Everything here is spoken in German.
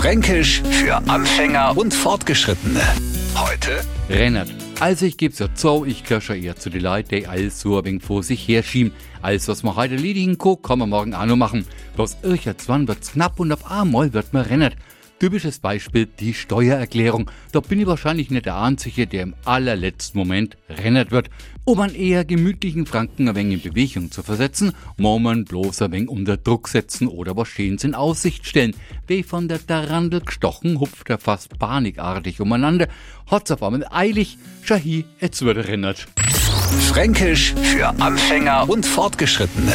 Fränkisch für Anfänger und Fortgeschrittene. Heute Rennert. Also ich geb's ja zu, ich gehöre eher zu den Leuten, die alles so ein wenig vor sich herschieben. Alles, was man heute erledigen kann, kann man morgen auch noch machen. Bloß irgendwann wird's knapp und auf einmal wird man rennert. Typisches Beispiel die Steuererklärung. Da bin ich wahrscheinlich nicht der Einzige, der im allerletzten Moment rennert wird. Um einen eher gemütlichen Franken ein wenig in Bewegung zu versetzen, man bloß ein wenig unter Druck setzen oder was Schönes in Aussicht stellen. Wie von der Tarandel gestochen, hupft er fast panikartig umeinander, hat's auf einmal eilig, Shahi, jetzt wird er rennert. Fränkisch für Anfänger und Fortgeschrittene.